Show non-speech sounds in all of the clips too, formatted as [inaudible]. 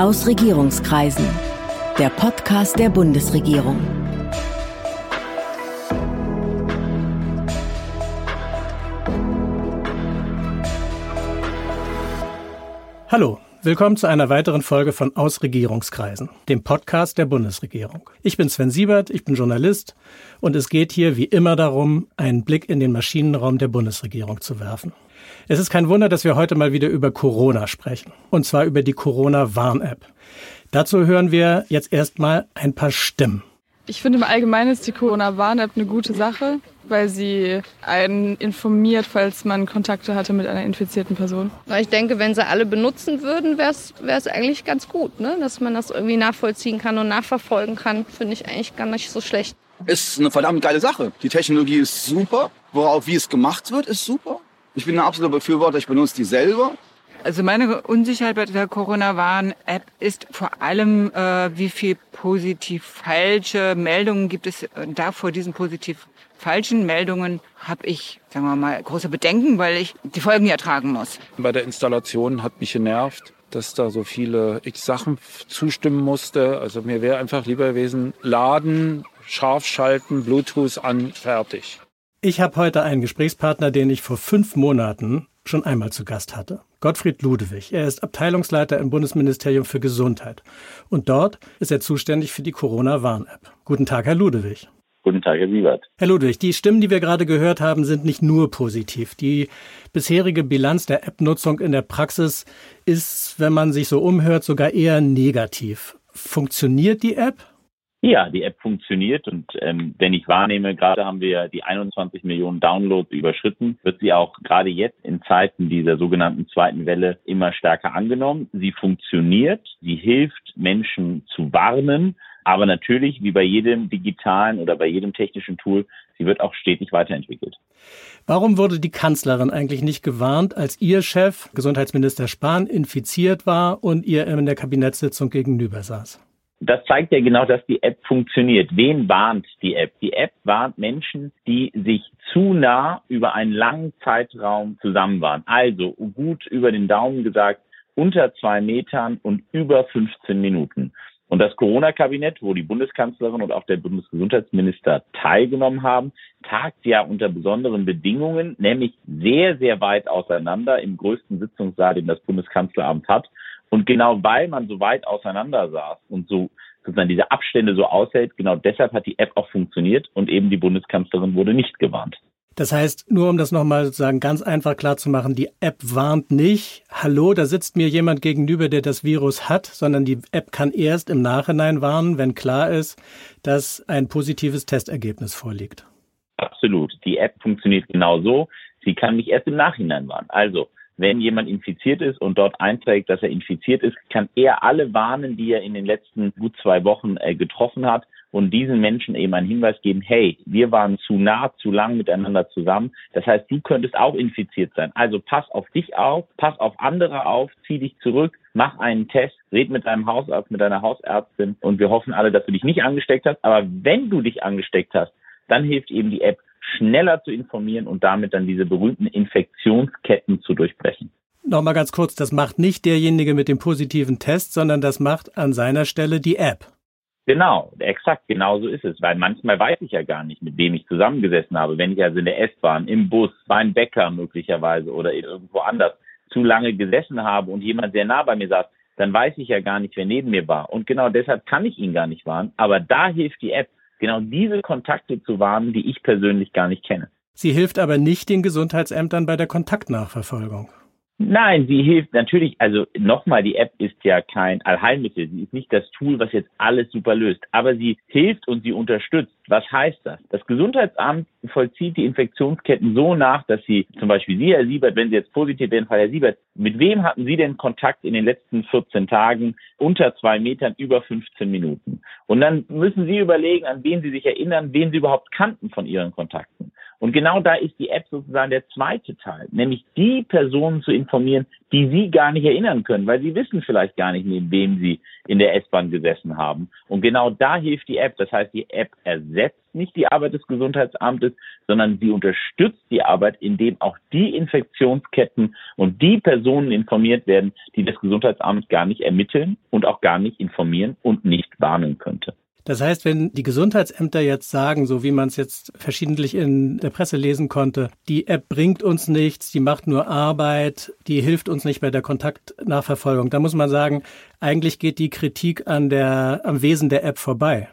Aus Regierungskreisen. Der Podcast der Bundesregierung. Hallo, willkommen zu einer weiteren Folge von Aus Regierungskreisen, dem Podcast der Bundesregierung. Ich bin Sven Siebert, ich bin Journalist und es geht hier wie immer darum, einen Blick in den Maschinenraum der Bundesregierung zu werfen. Es ist kein Wunder, dass wir heute mal wieder über Corona sprechen. Und zwar über die Corona-Warn-App. Dazu hören wir jetzt erstmal ein paar Stimmen. Ich finde im Allgemeinen ist die Corona-Warn-App eine gute Sache, weil sie einen informiert, falls man Kontakte hatte mit einer infizierten Person. Ich denke, wenn sie alle benutzen würden, wäre es eigentlich ganz gut, ne? dass man das irgendwie nachvollziehen kann und nachverfolgen kann. Finde ich eigentlich gar nicht so schlecht. Ist eine verdammt geile Sache. Die Technologie ist super. Worauf wie es gemacht wird, ist super. Ich bin ein absoluter Befürworter, ich benutze die selber. Also meine Unsicherheit bei der Corona-Warn-App ist vor allem, äh, wie viel positiv falsche Meldungen gibt es. Da vor diesen positiv falschen Meldungen habe ich, sagen wir mal, große Bedenken, weil ich die Folgen ja tragen muss. Bei der Installation hat mich genervt, dass da so viele x Sachen zustimmen musste. Also mir wäre einfach lieber gewesen, laden, scharf schalten, Bluetooth an, fertig. Ich habe heute einen Gesprächspartner, den ich vor fünf Monaten schon einmal zu Gast hatte. Gottfried Ludewig. Er ist Abteilungsleiter im Bundesministerium für Gesundheit. Und dort ist er zuständig für die Corona-Warn-App. Guten Tag, Herr Ludewig. Guten Tag, Herr Siebert. Herr Ludwig, die Stimmen, die wir gerade gehört haben, sind nicht nur positiv. Die bisherige Bilanz der App-Nutzung in der Praxis ist, wenn man sich so umhört, sogar eher negativ. Funktioniert die App? Ja, die App funktioniert und ähm, wenn ich wahrnehme, gerade haben wir die 21 Millionen Downloads überschritten, wird sie auch gerade jetzt in Zeiten dieser sogenannten zweiten Welle immer stärker angenommen. Sie funktioniert, sie hilft Menschen zu warnen, aber natürlich, wie bei jedem digitalen oder bei jedem technischen Tool, sie wird auch stetig weiterentwickelt. Warum wurde die Kanzlerin eigentlich nicht gewarnt, als ihr Chef, Gesundheitsminister Spahn, infiziert war und ihr in der Kabinettssitzung gegenüber saß? Das zeigt ja genau, dass die App funktioniert. Wen warnt die App? Die App warnt Menschen, die sich zu nah über einen langen Zeitraum zusammen waren. Also gut über den Daumen gesagt, unter zwei Metern und über 15 Minuten. Und das Corona-Kabinett, wo die Bundeskanzlerin und auch der Bundesgesundheitsminister teilgenommen haben, tagt ja unter besonderen Bedingungen, nämlich sehr, sehr weit auseinander im größten Sitzungssaal, den das Bundeskanzleramt hat. Und genau weil man so weit auseinander saß und so sozusagen diese Abstände so aushält, genau deshalb hat die App auch funktioniert und eben die Bundeskanzlerin wurde nicht gewarnt. Das heißt, nur um das nochmal sozusagen ganz einfach klar zu machen, die App warnt nicht, hallo, da sitzt mir jemand gegenüber, der das Virus hat, sondern die App kann erst im Nachhinein warnen, wenn klar ist, dass ein positives Testergebnis vorliegt. Absolut. Die App funktioniert genau so. Sie kann mich erst im Nachhinein warnen. Also, wenn jemand infiziert ist und dort einträgt, dass er infiziert ist, kann er alle warnen, die er in den letzten gut zwei Wochen äh, getroffen hat und diesen Menschen eben einen Hinweis geben, hey, wir waren zu nah, zu lang miteinander zusammen. Das heißt, du könntest auch infiziert sein. Also pass auf dich auf, pass auf andere auf, zieh dich zurück, mach einen Test, red mit deinem Hausarzt, mit deiner Hausärztin und wir hoffen alle, dass du dich nicht angesteckt hast. Aber wenn du dich angesteckt hast, dann hilft eben die App schneller zu informieren und damit dann diese berühmten Infektionsketten zu durchbrechen. Nochmal ganz kurz, das macht nicht derjenige mit dem positiven Test, sondern das macht an seiner Stelle die App. Genau, exakt, genau so ist es. Weil manchmal weiß ich ja gar nicht, mit wem ich zusammengesessen habe. Wenn ich also in der S-Bahn, im Bus, beim Bäcker möglicherweise oder irgendwo anders zu lange gesessen habe und jemand sehr nah bei mir saß, dann weiß ich ja gar nicht, wer neben mir war. Und genau deshalb kann ich ihn gar nicht warnen. Aber da hilft die App, genau diese Kontakte zu warnen, die ich persönlich gar nicht kenne. Sie hilft aber nicht den Gesundheitsämtern bei der Kontaktnachverfolgung. Nein, sie hilft natürlich, also nochmal, die App ist ja kein Allheilmittel. Sie ist nicht das Tool, was jetzt alles super löst. Aber sie hilft und sie unterstützt. Was heißt das? Das Gesundheitsamt vollzieht die Infektionsketten so nach, dass sie zum Beispiel Sie, Herr Siebert, wenn Sie jetzt positiv werden, Herr Siebert, mit wem hatten Sie denn Kontakt in den letzten 14 Tagen unter zwei Metern über 15 Minuten? Und dann müssen Sie überlegen, an wen Sie sich erinnern, wen Sie überhaupt kannten von Ihren Kontakten. Und genau da ist die App sozusagen der zweite Teil, nämlich die Personen zu informieren, die Sie gar nicht erinnern können, weil Sie wissen vielleicht gar nicht, neben wem Sie in der S-Bahn gesessen haben. Und genau da hilft die App. Das heißt, die App ersetzt nicht die Arbeit des Gesundheitsamtes, sondern sie unterstützt die Arbeit, indem auch die Infektionsketten und die Personen informiert werden, die das Gesundheitsamt gar nicht ermitteln und auch gar nicht informieren und nicht warnen könnte. Das heißt, wenn die Gesundheitsämter jetzt sagen, so wie man es jetzt verschiedentlich in der Presse lesen konnte, die App bringt uns nichts, die macht nur Arbeit, die hilft uns nicht bei der Kontaktnachverfolgung, da muss man sagen, eigentlich geht die Kritik an der, am Wesen der App vorbei.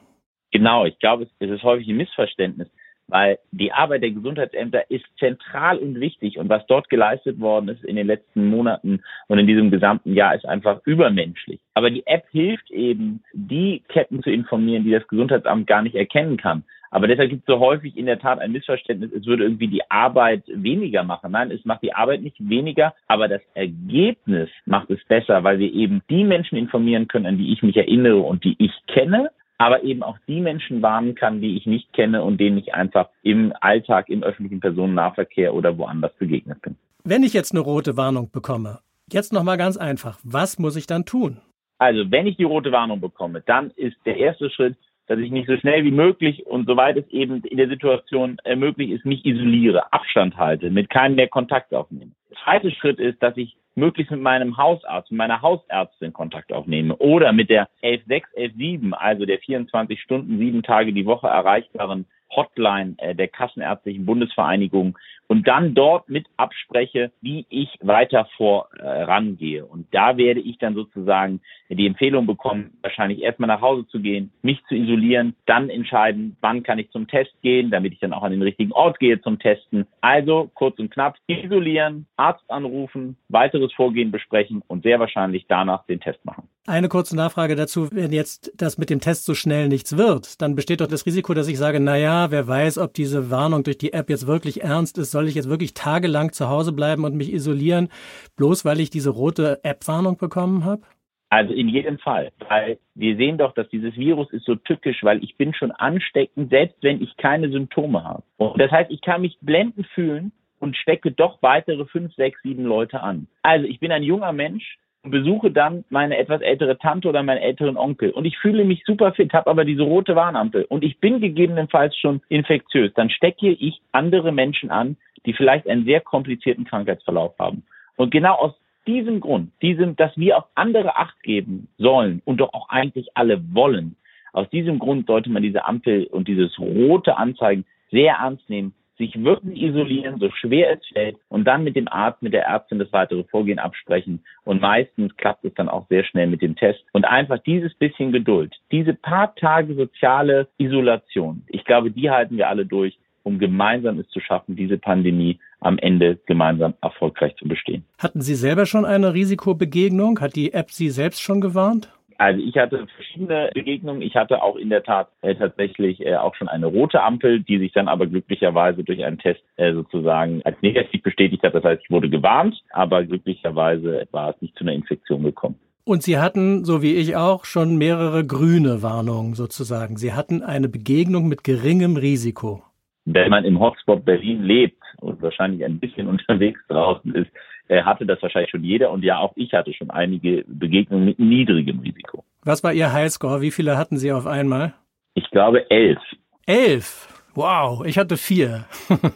Genau, ich glaube, es ist häufig ein Missverständnis weil die Arbeit der Gesundheitsämter ist zentral und wichtig und was dort geleistet worden ist in den letzten Monaten und in diesem gesamten Jahr ist einfach übermenschlich. Aber die App hilft eben, die Ketten zu informieren, die das Gesundheitsamt gar nicht erkennen kann. Aber deshalb gibt es so häufig in der Tat ein Missverständnis, es würde irgendwie die Arbeit weniger machen. Nein, es macht die Arbeit nicht weniger, aber das Ergebnis macht es besser, weil wir eben die Menschen informieren können, an die ich mich erinnere und die ich kenne aber eben auch die Menschen warnen kann, die ich nicht kenne und denen ich einfach im Alltag, im öffentlichen Personennahverkehr oder woanders begegnet bin. Wenn ich jetzt eine rote Warnung bekomme, jetzt nochmal ganz einfach, was muss ich dann tun? Also, wenn ich die rote Warnung bekomme, dann ist der erste Schritt, dass ich mich so schnell wie möglich und soweit es eben in der Situation äh, möglich ist, mich isoliere, Abstand halte, mit keinem mehr Kontakt aufnehme. Zweite Schritt ist, dass ich möglichst mit meinem Hausarzt, mit meiner Hausärztin Kontakt aufnehme oder mit der 116, 117, also der 24 Stunden, sieben Tage die Woche erreichbaren Hotline äh, der Kassenärztlichen Bundesvereinigung und dann dort mit abspreche, wie ich weiter vorangehe. Und da werde ich dann sozusagen die Empfehlung bekommen, wahrscheinlich erstmal nach Hause zu gehen, mich zu isolieren, dann entscheiden, wann kann ich zum Test gehen, damit ich dann auch an den richtigen Ort gehe zum Testen. Also kurz und knapp isolieren, Arzt anrufen, weiteres Vorgehen besprechen und sehr wahrscheinlich danach den Test machen. Eine kurze Nachfrage dazu, wenn jetzt das mit dem Test so schnell nichts wird, dann besteht doch das Risiko, dass ich sage, na ja, wer weiß, ob diese Warnung durch die App jetzt wirklich ernst ist, soll ich jetzt wirklich tagelang zu Hause bleiben und mich isolieren, bloß weil ich diese rote App-Warnung bekommen habe? Also in jedem Fall, weil wir sehen doch, dass dieses Virus ist so tückisch, weil ich bin schon ansteckend, selbst wenn ich keine Symptome habe. Und das heißt, ich kann mich blendend fühlen und stecke doch weitere fünf, sechs, sieben Leute an. Also ich bin ein junger Mensch, und besuche dann meine etwas ältere Tante oder meinen älteren Onkel und ich fühle mich super fit, habe aber diese rote Warnampel und ich bin gegebenenfalls schon infektiös, dann stecke ich andere Menschen an, die vielleicht einen sehr komplizierten Krankheitsverlauf haben. Und genau aus diesem Grund, diesem, dass wir auf andere Acht geben sollen und doch auch eigentlich alle wollen, aus diesem Grund sollte man diese Ampel und dieses rote Anzeigen sehr ernst nehmen sich wirklich isolieren, so schwer es fällt, und dann mit dem Arzt, mit der Ärztin das weitere Vorgehen absprechen. Und meistens klappt es dann auch sehr schnell mit dem Test. Und einfach dieses bisschen Geduld, diese paar Tage soziale Isolation, ich glaube, die halten wir alle durch, um gemeinsam es zu schaffen, diese Pandemie am Ende gemeinsam erfolgreich zu bestehen. Hatten Sie selber schon eine Risikobegegnung? Hat die App Sie selbst schon gewarnt? Also ich hatte verschiedene Begegnungen. Ich hatte auch in der Tat äh, tatsächlich äh, auch schon eine rote Ampel, die sich dann aber glücklicherweise durch einen Test äh, sozusagen als negativ bestätigt hat. Das heißt, ich wurde gewarnt, aber glücklicherweise war es nicht zu einer Infektion gekommen. Und Sie hatten, so wie ich auch, schon mehrere grüne Warnungen sozusagen. Sie hatten eine Begegnung mit geringem Risiko. Wenn man im Hotspot Berlin lebt und wahrscheinlich ein bisschen [laughs] unterwegs draußen ist, hatte das wahrscheinlich schon jeder und ja, auch ich hatte schon einige Begegnungen mit niedrigem Risiko. Was war Ihr Highscore? Wie viele hatten Sie auf einmal? Ich glaube elf. Elf? Wow, ich hatte vier.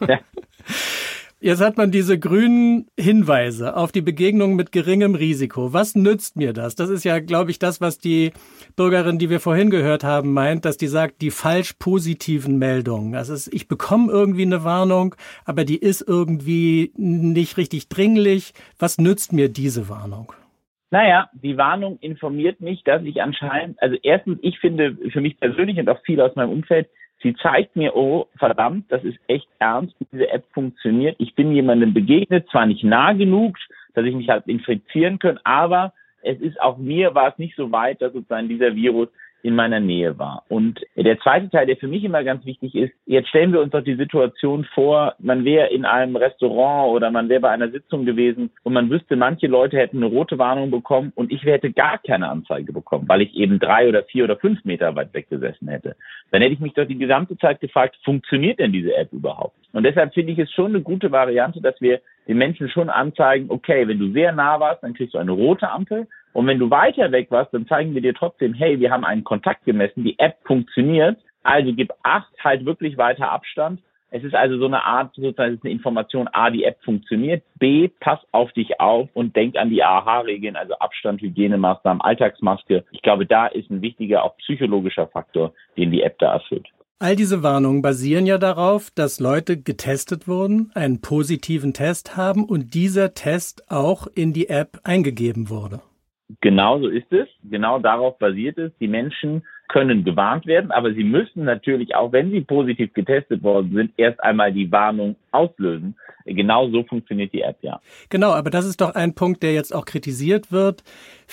Ja. [laughs] [laughs] Jetzt hat man diese grünen Hinweise auf die Begegnung mit geringem Risiko. Was nützt mir das? Das ist ja, glaube ich, das, was die Bürgerin, die wir vorhin gehört haben, meint, dass die sagt, die falsch positiven Meldungen. Das ist, ich bekomme irgendwie eine Warnung, aber die ist irgendwie nicht richtig dringlich. Was nützt mir diese Warnung? Naja, die Warnung informiert mich, dass ich anscheinend, also erstens, ich finde für mich persönlich und auch viele aus meinem Umfeld, Sie zeigt mir, oh, verdammt, das ist echt ernst, diese App funktioniert. Ich bin jemandem begegnet, zwar nicht nah genug, dass ich mich halt infizieren kann, aber es ist auch mir war es nicht so weit, dass sozusagen dieser Virus in meiner Nähe war. Und der zweite Teil, der für mich immer ganz wichtig ist, jetzt stellen wir uns doch die Situation vor, man wäre in einem Restaurant oder man wäre bei einer Sitzung gewesen und man wüsste, manche Leute hätten eine rote Warnung bekommen und ich hätte gar keine Anzeige bekommen, weil ich eben drei oder vier oder fünf Meter weit weg gesessen hätte. Dann hätte ich mich doch die gesamte Zeit gefragt, funktioniert denn diese App überhaupt? Und deshalb finde ich es schon eine gute Variante, dass wir den Menschen schon anzeigen, okay, wenn du sehr nah warst, dann kriegst du eine rote Ampel und wenn du weiter weg warst, dann zeigen wir dir trotzdem, hey, wir haben einen Kontakt gemessen, die App funktioniert Also gib acht, halt wirklich weiter Abstand. Es ist also so eine Art, sozusagen eine Information, A, die App funktioniert, B, pass auf dich auf und denk an die AHA-Regeln, also Abstand, Hygienemaßnahmen, Alltagsmaske. Ich glaube, da ist ein wichtiger, auch psychologischer Faktor, den die App da erfüllt. All diese Warnungen basieren ja darauf, dass Leute getestet wurden, einen positiven Test haben und dieser Test auch in die App eingegeben wurde. Genau so ist es. Genau darauf basiert es. Die Menschen können gewarnt werden, aber sie müssen natürlich auch, wenn sie positiv getestet worden sind, erst einmal die Warnung auslösen. Genau so funktioniert die App, ja. Genau, aber das ist doch ein Punkt, der jetzt auch kritisiert wird.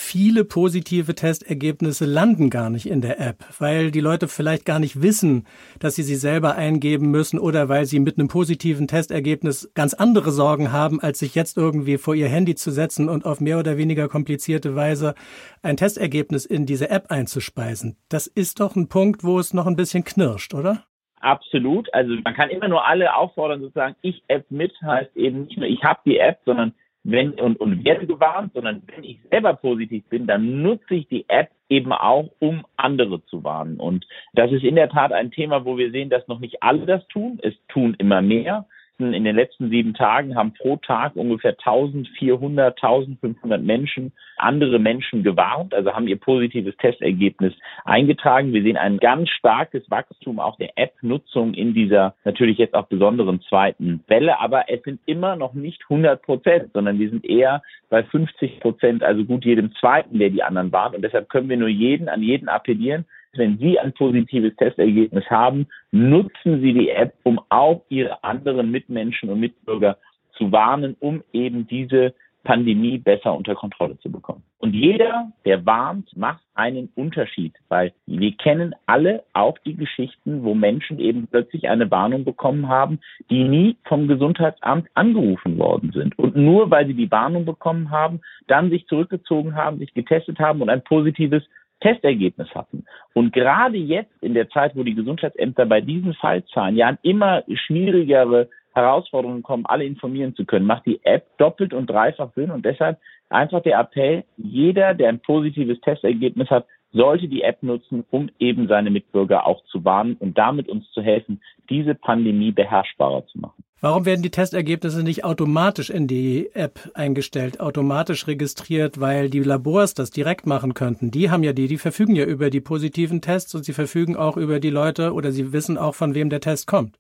Viele positive Testergebnisse landen gar nicht in der App, weil die Leute vielleicht gar nicht wissen, dass sie sie selber eingeben müssen oder weil sie mit einem positiven Testergebnis ganz andere Sorgen haben, als sich jetzt irgendwie vor ihr Handy zu setzen und auf mehr oder weniger komplizierte Weise ein Testergebnis in diese App einzuspeisen. Das ist doch ein Punkt, wo es noch ein bisschen knirscht, oder? Absolut. Also man kann immer nur alle auffordern, sozusagen, ich App mit heißt eben nicht nur, ich habe die App, sondern wenn und, und werde gewarnt, sondern wenn ich selber positiv bin, dann nutze ich die App eben auch, um andere zu warnen. Und das ist in der Tat ein Thema, wo wir sehen, dass noch nicht alle das tun. Es tun immer mehr letzten, in den letzten sieben Tagen haben pro Tag ungefähr 1400, 1500 Menschen andere Menschen gewarnt, also haben ihr positives Testergebnis eingetragen. Wir sehen ein ganz starkes Wachstum auch der App-Nutzung in dieser natürlich jetzt auch besonderen zweiten Welle, aber es sind immer noch nicht 100 Prozent, sondern wir sind eher bei 50 Prozent, also gut jedem Zweiten, der die anderen warnt. Und deshalb können wir nur jeden, an jeden appellieren, wenn Sie ein positives Testergebnis haben, nutzen Sie die App, um auch Ihre anderen Mitmenschen und Mitbürger zu warnen, um eben diese Pandemie besser unter Kontrolle zu bekommen. Und jeder, der warnt, macht einen Unterschied, weil wir kennen alle auch die Geschichten, wo Menschen eben plötzlich eine Warnung bekommen haben, die nie vom Gesundheitsamt angerufen worden sind. Und nur weil sie die Warnung bekommen haben, dann sich zurückgezogen haben, sich getestet haben und ein positives Testergebnis hatten. Und gerade jetzt in der Zeit, wo die Gesundheitsämter bei diesen Fallzahlen ja an immer schwierigere Herausforderungen kommen, alle informieren zu können, macht die App doppelt und dreifach Sinn. Und deshalb einfach der Appell, jeder, der ein positives Testergebnis hat, sollte die App nutzen, um eben seine Mitbürger auch zu warnen und damit uns zu helfen, diese Pandemie beherrschbarer zu machen. Warum werden die Testergebnisse nicht automatisch in die App eingestellt, automatisch registriert, weil die Labors das direkt machen könnten? Die haben ja die, die verfügen ja über die positiven Tests und sie verfügen auch über die Leute oder sie wissen auch, von wem der Test kommt.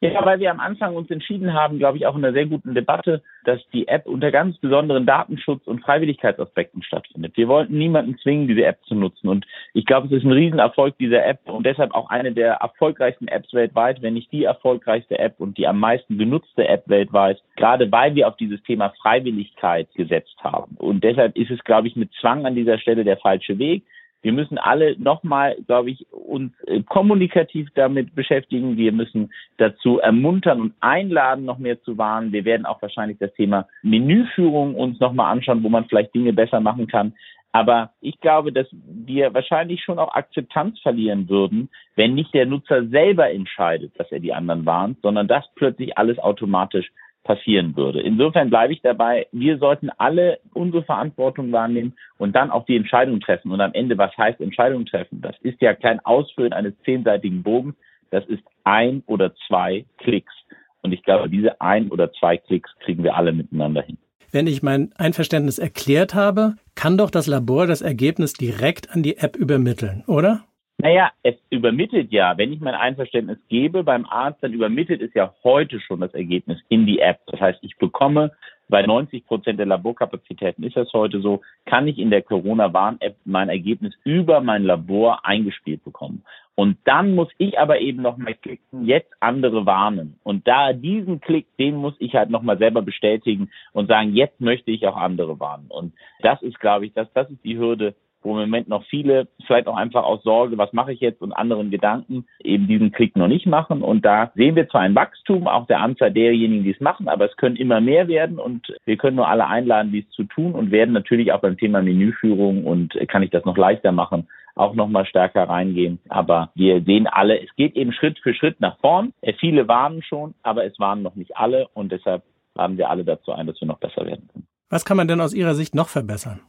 Ja, weil wir am Anfang uns entschieden haben, glaube ich, auch in einer sehr guten Debatte, dass die App unter ganz besonderen Datenschutz- und Freiwilligkeitsaspekten stattfindet. Wir wollten niemanden zwingen, diese App zu nutzen. Und ich glaube, es ist ein Riesenerfolg dieser App und deshalb auch eine der erfolgreichsten Apps weltweit, wenn nicht die erfolgreichste App und die am meisten genutzte App weltweit, gerade weil wir auf dieses Thema Freiwilligkeit gesetzt haben. Und deshalb ist es, glaube ich, mit Zwang an dieser Stelle der falsche Weg. Wir müssen alle nochmal, glaube ich, uns äh, kommunikativ damit beschäftigen. Wir müssen dazu ermuntern und einladen, noch mehr zu warnen. Wir werden auch wahrscheinlich das Thema Menüführung uns nochmal anschauen, wo man vielleicht Dinge besser machen kann. Aber ich glaube, dass wir wahrscheinlich schon auch Akzeptanz verlieren würden, wenn nicht der Nutzer selber entscheidet, dass er die anderen warnt, sondern dass plötzlich alles automatisch passieren würde. Insofern bleibe ich dabei, wir sollten alle unsere Verantwortung wahrnehmen und dann auch die Entscheidung treffen. Und am Ende, was heißt Entscheidung treffen? Das ist ja kein Ausfüllen eines zehnseitigen Bogens, das ist ein oder zwei Klicks. Und ich glaube, diese ein oder zwei Klicks kriegen wir alle miteinander hin. Wenn ich mein Einverständnis erklärt habe, kann doch das Labor das Ergebnis direkt an die App übermitteln, oder? Naja, es übermittelt ja, wenn ich mein Einverständnis gebe beim Arzt, dann übermittelt es ja heute schon das Ergebnis in die App. Das heißt, ich bekomme bei 90 Prozent der Laborkapazitäten ist das heute so, kann ich in der Corona-Warn-App mein Ergebnis über mein Labor eingespielt bekommen. Und dann muss ich aber eben nochmal klicken, jetzt andere warnen. Und da diesen Klick, den muss ich halt nochmal selber bestätigen und sagen, jetzt möchte ich auch andere warnen. Und das ist, glaube ich, das, das ist die Hürde, wo im Moment noch viele, vielleicht auch einfach aus Sorge, was mache ich jetzt und anderen Gedanken, eben diesen Klick noch nicht machen. Und da sehen wir zwar ein Wachstum auch der Anzahl derjenigen, die es machen, aber es können immer mehr werden und wir können nur alle einladen, dies zu tun und werden natürlich auch beim Thema Menüführung und kann ich das noch leichter machen, auch noch mal stärker reingehen. Aber wir sehen alle, es geht eben Schritt für Schritt nach vorn. Viele warnen schon, aber es warnen noch nicht alle und deshalb laden wir alle dazu ein, dass wir noch besser werden können. Was kann man denn aus Ihrer Sicht noch verbessern?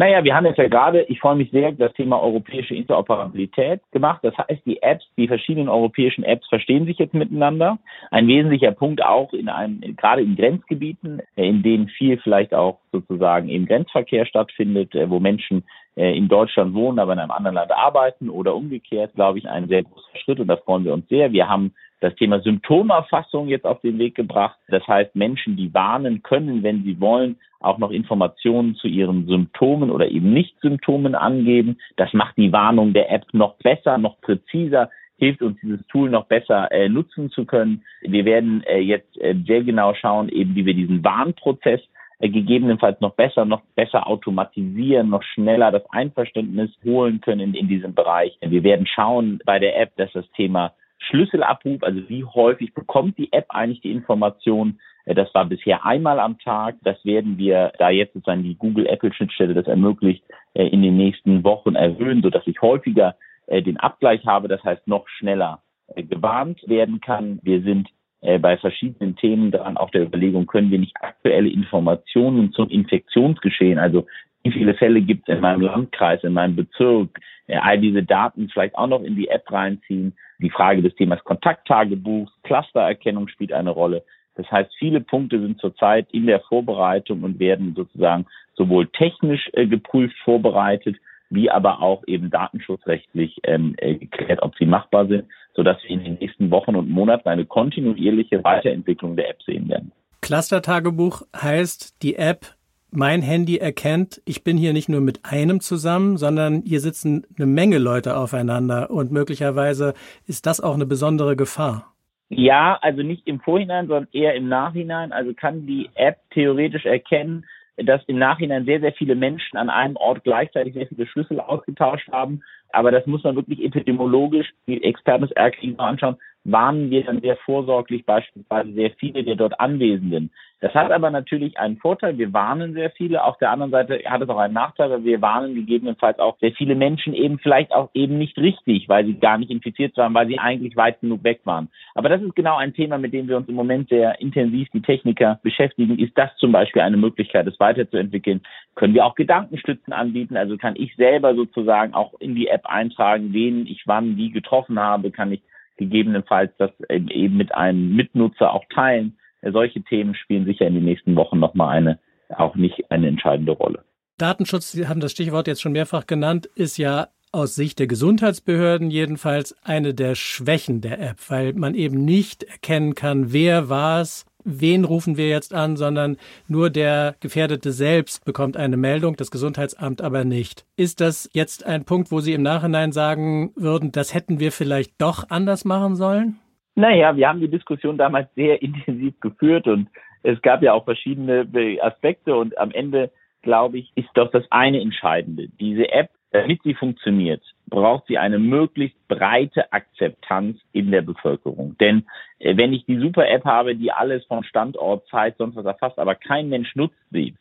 Naja, wir haben jetzt ja gerade, ich freue mich sehr, das Thema europäische Interoperabilität gemacht. Das heißt, die Apps, die verschiedenen europäischen Apps verstehen sich jetzt miteinander. Ein wesentlicher Punkt auch in einem, gerade in Grenzgebieten, äh, in denen viel vielleicht auch sozusagen im Grenzverkehr stattfindet, äh, wo Menschen äh, in Deutschland wohnen, aber in einem anderen Land arbeiten oder umgekehrt, glaube ich, ein sehr großer Schritt und da freuen wir uns sehr. Wir haben das Thema Symptomerfassung jetzt auf den Weg gebracht. Das heißt, Menschen, die warnen können, wenn sie wollen, auch noch Informationen zu ihren Symptomen oder eben Nicht-Symptomen angeben. Das macht die Warnung der App noch besser, noch präziser, hilft uns dieses Tool noch besser äh, nutzen zu können. Wir werden äh, jetzt äh, sehr genau schauen, eben wie wir diesen Warnprozess äh, gegebenenfalls noch besser, noch besser automatisieren, noch schneller das Einverständnis holen können in, in diesem Bereich. Wir werden schauen bei der App, dass das Thema Schlüsselabruf, also wie häufig bekommt die App eigentlich die Information, äh, das war bisher einmal am Tag. Das werden wir, da jetzt sozusagen die Google-Apple-Schnittstelle das ermöglicht, äh, in den nächsten Wochen erhöhen, sodass ich häufiger äh, den Abgleich habe, das heißt noch schneller gewarnt werden kann. Wir sind bei verschiedenen Themen dran, auch der Überlegung, können wir nicht aktuelle Informationen zum Infektionsgeschehen, also wie viele Fälle gibt es in meinem Landkreis, in meinem Bezirk, all diese Daten vielleicht auch noch in die App reinziehen. Die Frage des Themas Kontakttagebuchs, Clustererkennung spielt eine Rolle. Das heißt, viele Punkte sind zurzeit in der Vorbereitung und werden sozusagen sowohl technisch äh, geprüft, vorbereitet, wie aber auch eben datenschutzrechtlich ähm, äh, geklärt, ob sie machbar sind, sodass wir in den nächsten Wochen und Monaten eine kontinuierliche Weiterentwicklung der App sehen werden. Cluster-Tagebuch heißt, die App mein Handy erkennt, ich bin hier nicht nur mit einem zusammen, sondern hier sitzen eine Menge Leute aufeinander und möglicherweise ist das auch eine besondere Gefahr. Ja, also nicht im Vorhinein, sondern eher im Nachhinein. Also kann die App theoretisch erkennen, dass im Nachhinein sehr, sehr viele Menschen an einem Ort gleichzeitig sehr viele Schlüssel ausgetauscht haben. Aber das muss man wirklich epidemiologisch, die Experten des RKI anschauen, warnen wir dann sehr vorsorglich beispielsweise sehr viele der dort Anwesenden. Das hat aber natürlich einen Vorteil. Wir warnen sehr viele. Auf der anderen Seite hat es auch einen Nachteil, weil wir warnen gegebenenfalls auch sehr viele Menschen eben vielleicht auch eben nicht richtig, weil sie gar nicht infiziert waren, weil sie eigentlich weit genug weg waren. Aber das ist genau ein Thema, mit dem wir uns im Moment sehr intensiv, die Techniker, beschäftigen. Ist das zum Beispiel eine Möglichkeit, es weiterzuentwickeln? Können wir auch Gedankenstützen anbieten? Also kann ich selber sozusagen auch in die App eintragen, wen ich wann wie getroffen habe? Kann ich gegebenenfalls das eben mit einem Mitnutzer auch teilen? solche Themen spielen sicher in den nächsten Wochen nochmal eine, auch nicht eine entscheidende Rolle. Datenschutz, Sie haben das Stichwort jetzt schon mehrfach genannt, ist ja aus Sicht der Gesundheitsbehörden jedenfalls eine der Schwächen der App, weil man eben nicht erkennen kann, wer war es, wen rufen wir jetzt an, sondern nur der Gefährdete selbst bekommt eine Meldung, das Gesundheitsamt aber nicht. Ist das jetzt ein Punkt, wo Sie im Nachhinein sagen würden, das hätten wir vielleicht doch anders machen sollen? Naja, wir haben die Diskussion damals sehr [laughs] intensiv geführt und es gab ja auch verschiedene Aspekte und am Ende, glaube ich, ist doch das eine Entscheidende. Diese App, damit sie funktioniert, braucht sie eine möglichst breite Akzeptanz in der Bevölkerung. Denn äh, wenn ich die Super-App habe, die alles von Standort, Zeit, sonst was erfasst, aber kein Mensch nutzt sie,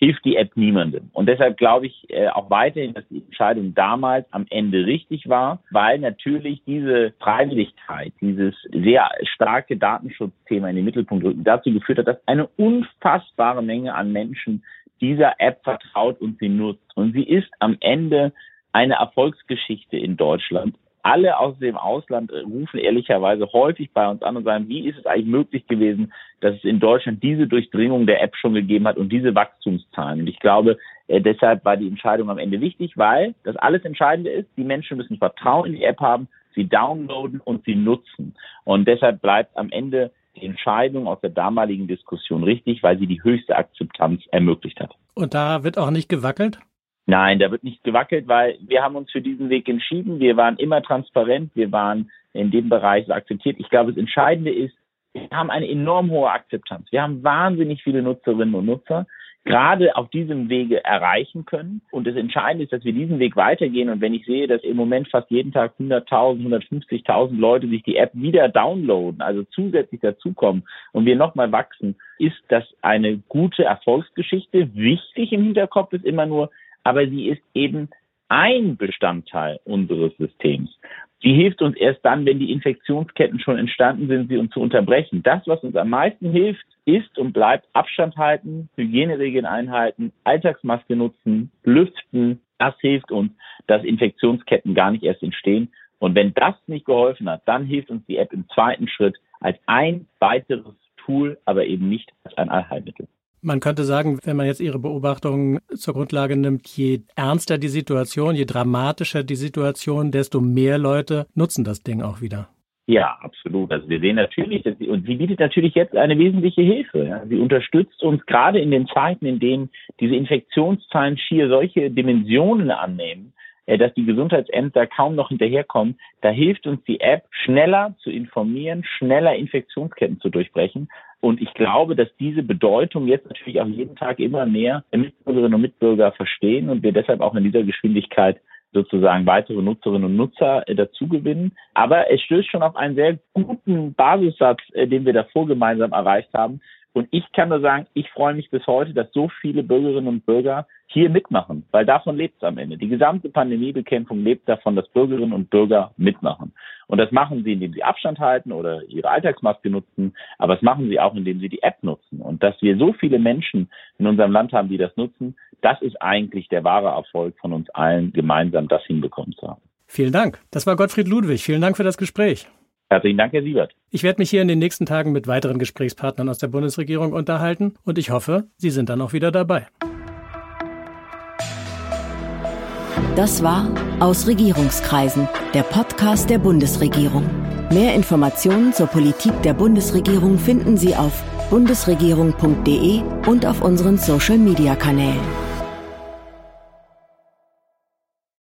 hilft die App niemandem. Und deshalb glaube ich äh, auch weiterhin, dass die Entscheidung damals am Ende richtig war, weil natürlich diese Freiwilligkeit, dieses sehr starke Datenschutzthema in den Mittelpunkt rücken, dazu geführt hat, dass eine unfassbare Menge an Menschen dieser App vertraut und sie nutzt. Und sie ist am Ende eine Erfolgsgeschichte in Deutschland alle aus dem Ausland rufen ehrlicherweise häufig bei uns an und sagen, wie ist es eigentlich möglich gewesen, dass es in Deutschland diese Durchdringung der App schon gegeben hat und diese Wachstumszahlen. Und ich glaube, äh, deshalb war die Entscheidung am Ende wichtig, weil das alles Entscheidende ist, die Menschen müssen Vertrauen in die App haben, sie downloaden und sie nutzen. Und deshalb bleibt am Ende Entscheidung aus der damaligen Diskussion richtig, weil sie die höchste Akzeptanz ermöglicht hat. Und da wird auch nicht gewackelt? Nein, da wird nicht gewackelt, weil wir haben uns für diesen Weg entschieden. Wir waren immer transparent, wir waren in dem Bereich so akzeptiert. Ich glaube, das Entscheidende ist, wir haben eine enorm hohe Akzeptanz. Wir haben wahnsinnig viele Nutzerinnen und Nutzer gerade auf diesem Wege erreichen können. Und das Entscheidende ist, dass wir diesen Weg weitergehen. Und wenn ich sehe, dass im Moment fast jeden Tag 100.000, 150.000 Leute sich die App wieder downloaden, also zusätzlich dazukommen und wir nochmal wachsen, ist das eine gute Erfolgsgeschichte. Wichtig im Hinterkopf ist immer nur, aber sie ist eben ein Bestandteil unseres Systems. Sie hilft uns erst dann, wenn die Infektionsketten schon entstanden sind, sie uns zu unterbrechen. Das, was uns am meisten hilft, ist und bleibt Abstand halten, Hygieneregeln einhalten, Alltagsmaske nutzen, lüften. Das hilft uns, dass Infektionsketten gar nicht erst entstehen. Und wenn das nicht geholfen hat, dann hilft uns die App im zweiten Schritt als ein weiteres Tool, aber eben nicht als ein Allheilmittel. Man könnte sagen, wenn man jetzt Ihre Beobachtungen zur Grundlage nimmt, je ernster die Situation, je dramatischer die Situation, desto mehr Leute nutzen das Ding auch wieder. Ja, absolut. Also wir sehen natürlich, sie, und sie bietet natürlich jetzt eine wesentliche Hilfe. Ja. Sie unterstützt uns gerade in den Zeiten, in denen diese Infektionszahlen schier solche Dimensionen annehmen, äh, dass die Gesundheitsämter kaum noch hinterherkommen. Da hilft uns die App, schneller zu informieren, schneller Infektionsketten zu durchbrechen. Und ich glaube, dass diese Bedeutung jetzt natürlich auch jeden Tag immer mehr Mitbürgerinnen und Mitbürger verstehen und wir deshalb auch in dieser Geschwindigkeit sozusagen weitere Nutzerinnen und Nutzer äh, dazu gewinnen. Aber es stößt schon auf einen sehr guten Basissatz, äh, den wir davor gemeinsam erreicht haben. Und ich kann nur sagen, ich freue mich bis heute, dass so viele Bürgerinnen und Bürger hier mitmachen, weil davon lebt es am Ende. Die gesamte Pandemiebekämpfung lebt davon, dass Bürgerinnen und Bürger mitmachen. Und das machen sie, indem sie Abstand halten oder ihre Alltagsmaske nutzen, aber das machen sie auch, indem sie die App nutzen. Und dass wir so viele Menschen in unserem Land haben, die das nutzen, das ist eigentlich der wahre Erfolg von uns allen, gemeinsam das hinbekommen zu haben. Vielen Dank. Das war Gottfried Ludwig. Vielen Dank für das Gespräch. Herzlichen Dank, Herr Siebert. Ich werde mich hier in den nächsten Tagen mit weiteren Gesprächspartnern aus der Bundesregierung unterhalten und ich hoffe, Sie sind dann auch wieder dabei. Das war Aus Regierungskreisen, der Podcast der Bundesregierung. Mehr Informationen zur Politik der Bundesregierung finden Sie auf bundesregierung.de und auf unseren Social-Media-Kanälen.